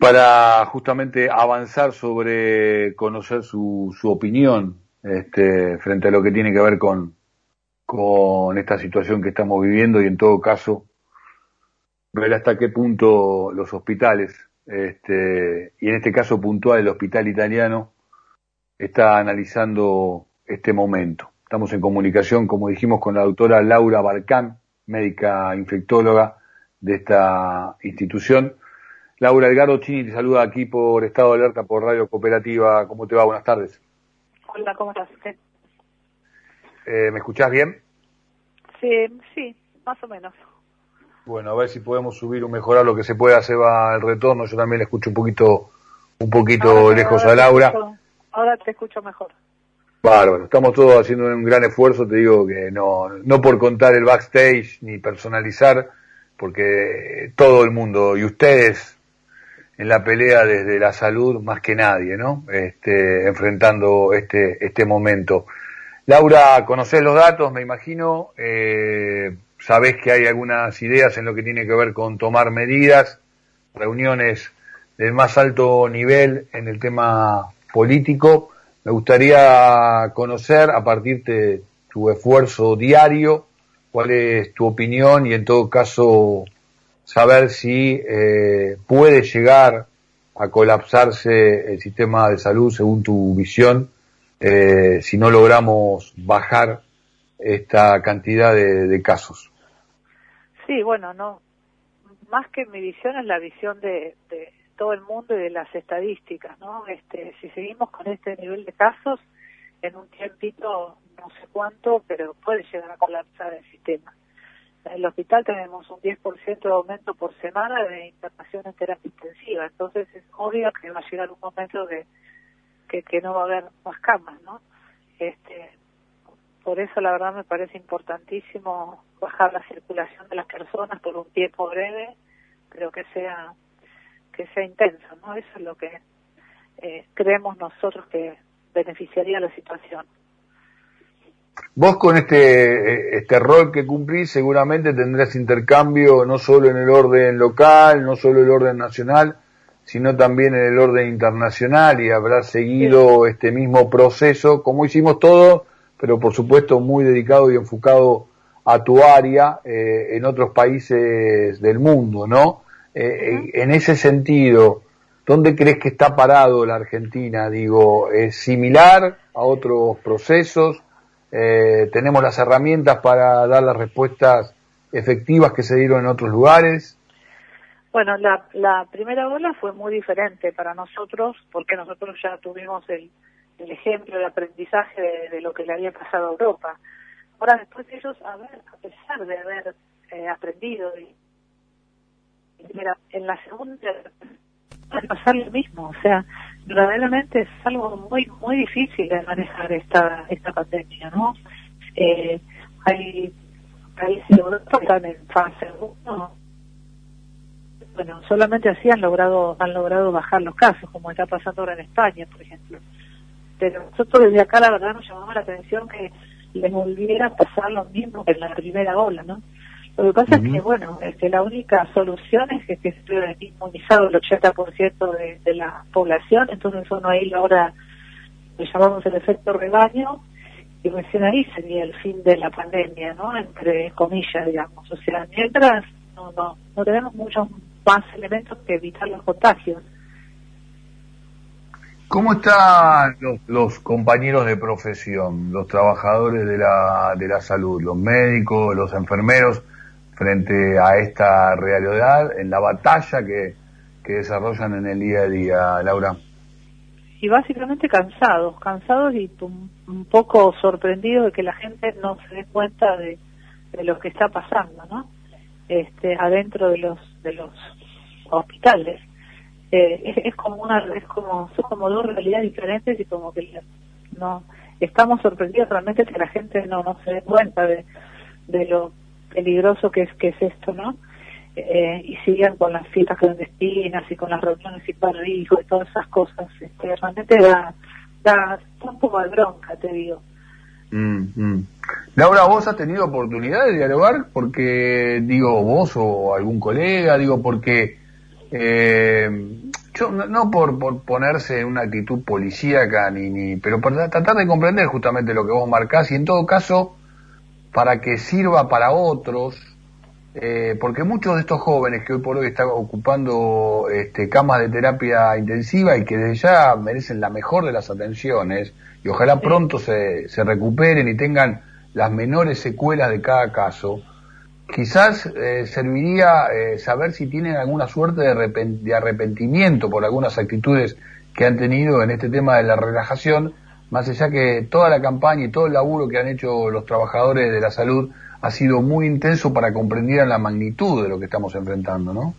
para justamente avanzar sobre conocer su, su opinión este, frente a lo que tiene que ver con, con esta situación que estamos viviendo y en todo caso ver hasta qué punto los hospitales, este, y en este caso puntual el hospital italiano, está analizando este momento. Estamos en comunicación, como dijimos, con la doctora Laura Balcán, médica infectóloga de esta institución. Laura Edgardo Chini te saluda aquí por Estado de Alerta, por Radio Cooperativa. ¿Cómo te va? Buenas tardes. Hola, ¿cómo estás? Eh, ¿Me escuchás bien? Sí, sí, más o menos. Bueno, a ver si podemos subir o mejorar lo que se pueda. Se va el retorno. Yo también le escucho un poquito, un poquito lejos a Laura. ahora te escucho mejor. Bárbaro, estamos todos haciendo un gran esfuerzo, te digo que no, no por contar el backstage ni personalizar, porque todo el mundo y ustedes en la pelea desde la salud más que nadie, ¿no? Este, enfrentando este, este momento. Laura, conocés los datos, me imagino, eh, sabés que hay algunas ideas en lo que tiene que ver con tomar medidas, reuniones del más alto nivel en el tema político. Me gustaría conocer a partir de tu esfuerzo diario, cuál es tu opinión y en todo caso saber si eh, puede llegar a colapsarse el sistema de salud según tu visión eh, si no logramos bajar esta cantidad de, casos. Sí, bueno, no, más que mi visión es la visión de, de, todo el mundo y de las estadísticas, ¿no? Este, si seguimos con este nivel de casos, en un tiempito, no sé cuánto, pero puede llegar a colapsar el sistema. En el hospital tenemos un 10% de aumento por semana de internación en terapia intensiva, entonces es obvio que va a llegar un momento que, que no va a haber más camas, ¿no? Este, por eso la verdad me parece importantísimo bajar la circulación de las personas por un tiempo breve, pero que sea que sea intenso, ¿no? Eso es lo que eh, creemos nosotros que beneficiaría la situación. Vos con este, este rol que cumplís seguramente tendrás intercambio no solo en el orden local, no solo en el orden nacional, sino también en el orden internacional y habrás seguido este mismo proceso como hicimos todos, pero por supuesto muy dedicado y enfocado a tu área eh, en otros países del mundo, ¿no? Eh, en ese sentido, ¿dónde crees que está parado la Argentina? Digo, ¿es similar a otros procesos? Eh, tenemos las herramientas para dar las respuestas efectivas que se dieron en otros lugares. Bueno, la, la primera ola fue muy diferente para nosotros porque nosotros ya tuvimos el, el ejemplo de aprendizaje de, lo que le había pasado a Europa. Ahora, después ellos, a ver, a pesar de haber eh, aprendido y, en la segunda va a pasar lo mismo, o sea, verdaderamente es algo muy muy difícil de manejar esta esta pandemia, ¿no? Eh, hay países que están en fase 1, bueno, solamente así han logrado han logrado bajar los casos, como está pasando ahora en España, por ejemplo. Pero nosotros desde acá la verdad nos llamamos la atención que les volviera a pasar lo mismo que en la primera ola, ¿no? Lo que pasa es que, bueno, este, la única solución es que, que esté inmunizado el 80% de, de la población, entonces uno ahí ahora le llamamos el efecto rebaño y recién ahí sería el fin de la pandemia, ¿no? Entre comillas, digamos. O sea, mientras no, no, no tenemos muchos más elementos que evitar los contagios. ¿Cómo están los, los, compañeros de profesión, los trabajadores de la, de la salud, los médicos, los enfermeros? Frente a esta realidad en la batalla que, que desarrollan en el día a día, Laura? Y básicamente cansados, cansados y un, poco sorprendidos de que la gente no se dé cuenta de, de lo que está pasando, ¿no? Este, adentro de los de los hospitales. Eh, es, como una es como son como dos realidades diferentes y como que no estamos sorprendidos realmente que la gente no no se dé cuenta de, de lo peligroso que es que es esto, ¿no? Eh, y sigan con las fiestas clandestinas y con las reuniones y hijos y todas esas cosas. Este, realmente da, da, un poco de bronca, te digo. Mm, mm. Laura, ¿vos has tenido oportunidad de dialogar? Porque, digo, vos o algún colega, digo, porque eh, yo no, por, por, ponerse en una actitud policíaca, ni, ni, pero para tratar de comprender justamente lo que vos marcás y en todo caso para que sirva para otros, eh, porque muchos de estos jóvenes que hoy por hoy están ocupando este, camas de terapia intensiva y que desde ya merecen la mejor de las atenciones, y ojalá pronto se, se recuperen y tengan las menores secuelas de cada caso, quizás eh, serviría eh, saber si tienen alguna suerte de, arrepentimiento por algunas actitudes que han tenido en este tema de la relajación, más allá que toda la campaña y todo el laburo que han hecho los trabajadores de la salud ha sido muy intenso para comprender la magnitud de lo que estamos enfrentando, ¿no?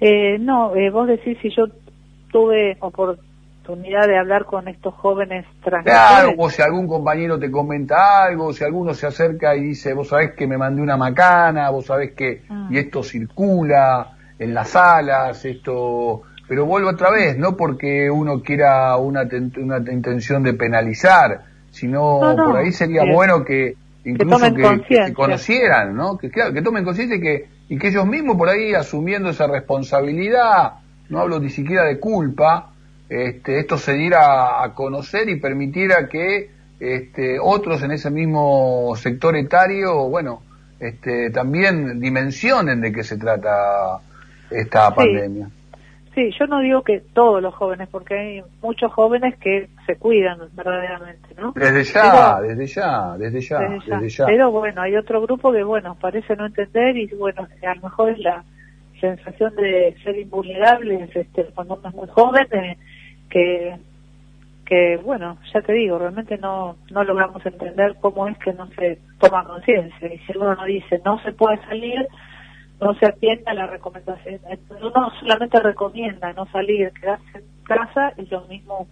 eh, no, eh, vos decís si yo tuve oportunidad de hablar con estos jóvenes Claro, o si algún compañero te comenta algo, si alguno se acerca y dice, vos sabés que me mandé una macana, vos sabés que, ah. y esto circula en las salas, esto, pero vuelvo otra vez, no porque uno quiera una, una intención de penalizar, sino por ahí sería bueno que incluso que, conocieran, ¿no? Que claro, que tomen conciencia y que, y que ellos mismos por ahí asumiendo esa responsabilidad, no hablo ni siquiera de culpa, este, esto se diera a conocer y permitiera que este, otros en ese mismo sector etario, bueno, este, también dimensionen de qué se trata esta pandemia. Sí, yo no digo que todos los jóvenes, porque hay muchos jóvenes que se cuidan verdaderamente, ¿no? Desde ya, desde ya, desde ya, desde ya, Pero bueno, hay otro grupo que, bueno, parece no entender y, bueno, a lo mejor es la sensación de ser invulnerables este, cuando uno es muy joven, que, que bueno, ya te digo, realmente no, no logramos entender cómo es que no se toma conciencia. Y si uno no dice no se puede salir, no se atiende a la recomendación. Uno solamente recomienda no salir, quedarse en casa, es lo mismo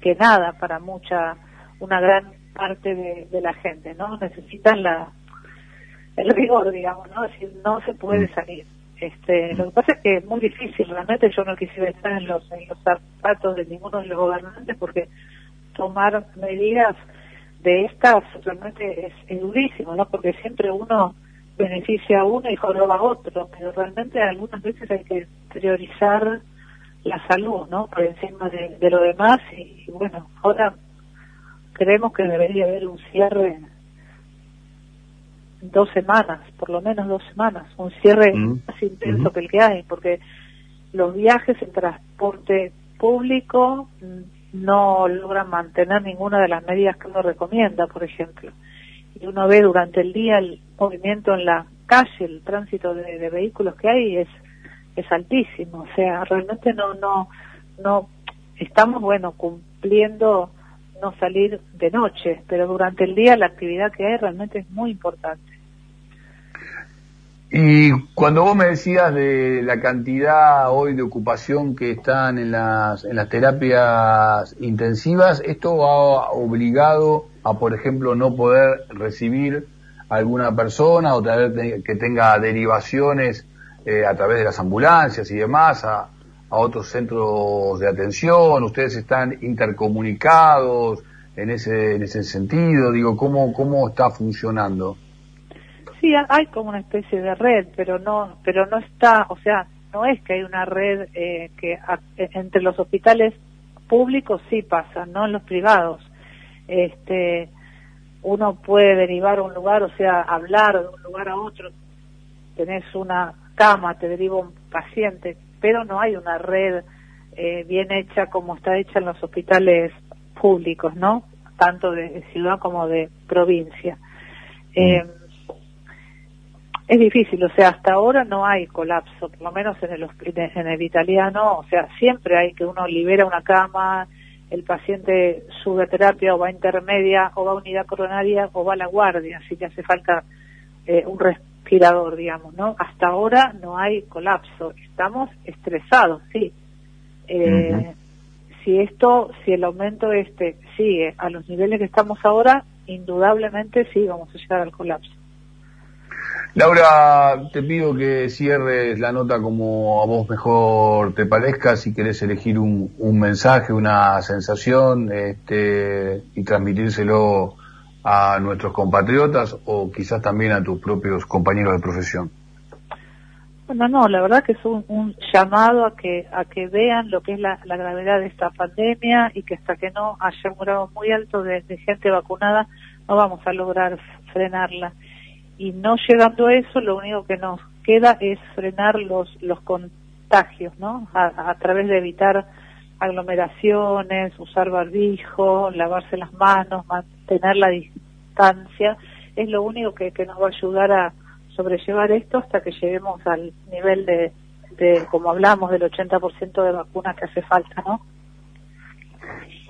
que nada para mucha, una gran parte de, de la gente, ¿no? Necesitan la el rigor, digamos, ¿no? Es decir, no se puede mm. salir. Este, lo que pasa es que es muy difícil, realmente yo no quisiera estar en los, en los zapatos de ninguno de los gobernantes porque tomar medidas de estas realmente es, durísimo, ¿no? Porque siempre uno beneficia a uno y joroba a otro, pero realmente algunas veces hay que priorizar la salud, ¿no? Por encima de, de lo demás y bueno, ahora creemos que debería haber un cierre dos semanas, por lo menos dos semanas, un cierre mm. más intenso que el que hay, porque los viajes en transporte público no logran mantener ninguna de las medidas que uno recomienda, por ejemplo. Y uno ve durante el día el movimiento en la calle, el tránsito de, vehículos que hay es es altísimo, o sea, realmente no no no estamos bueno cumpliendo no salir de noche, pero durante el día la actividad que hay realmente es muy importante. Y cuando vos me decías de la cantidad hoy de ocupación que están en las, en las terapias intensivas, ¿esto ha obligado a, por ejemplo, no poder recibir alguna persona o tener que tenga derivaciones eh, a través de las ambulancias y demás a, a otros centros de atención? ¿Ustedes están intercomunicados en ese, en ese sentido? Digo, ¿cómo, cómo está funcionando? sí hay como una especie de red, pero no, pero no está, o sea, no es que hay una red eh, que entre los hospitales públicos sí pasa, no en los privados. Este, uno puede derivar a un lugar, o sea, hablar de un lugar a otro. Tenés una cama, te deriva un paciente, pero no hay una red eh, bien hecha como está hecha en los hospitales públicos, ¿no? Tanto de ciudad como de provincia. Eh, es difícil, o sea, hasta ahora no hay colapso, por lo menos en el, en el italiano, o sea, siempre hay que uno libera una cama, el paciente sube a terapia o va a intermedia o va a unidad coronaria o va a la guardia, así que hace falta eh, un respirador, digamos, ¿no? Hasta ahora no hay colapso, estamos estresados, sí. Eh, si esto, si el aumento este sigue a los niveles que estamos ahora, indudablemente sí vamos a llegar al colapso. Laura, te pido que cierres la nota como a vos mejor te parezca, si querés elegir un, un mensaje, una sensación, este, y transmitírselo a nuestros compatriotas o quizás también a tus propios compañeros de profesión. Bueno, no, la verdad que es un, llamado a que a que vean lo que es la, gravedad de esta pandemia y que hasta que no haya un grado muy alto de, gente vacunada no vamos a lograr frenarla. Y no llegando a eso, lo único que nos queda es frenar los los contagios, ¿no? A, través de evitar aglomeraciones, usar barbijo, lavarse las manos, mantener la distancia, es lo único que nos va a ayudar a sobrellevar esto hasta que lleguemos al nivel de, como hablamos, del 80% de vacunas que hace falta, ¿no?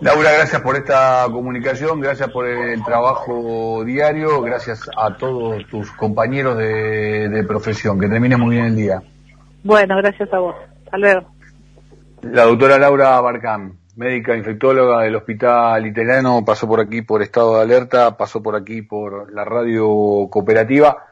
Laura, gracias por esta comunicación, gracias por el trabajo diario, gracias a todos tus compañeros de, de profesión. Que termine muy bien el día. Bueno, gracias a vos. Hasta luego. La doctora Laura Barcán, médica infectóloga del Hospital Italiano, pasó por aquí por estado de alerta, pasó por aquí por la radio cooperativa.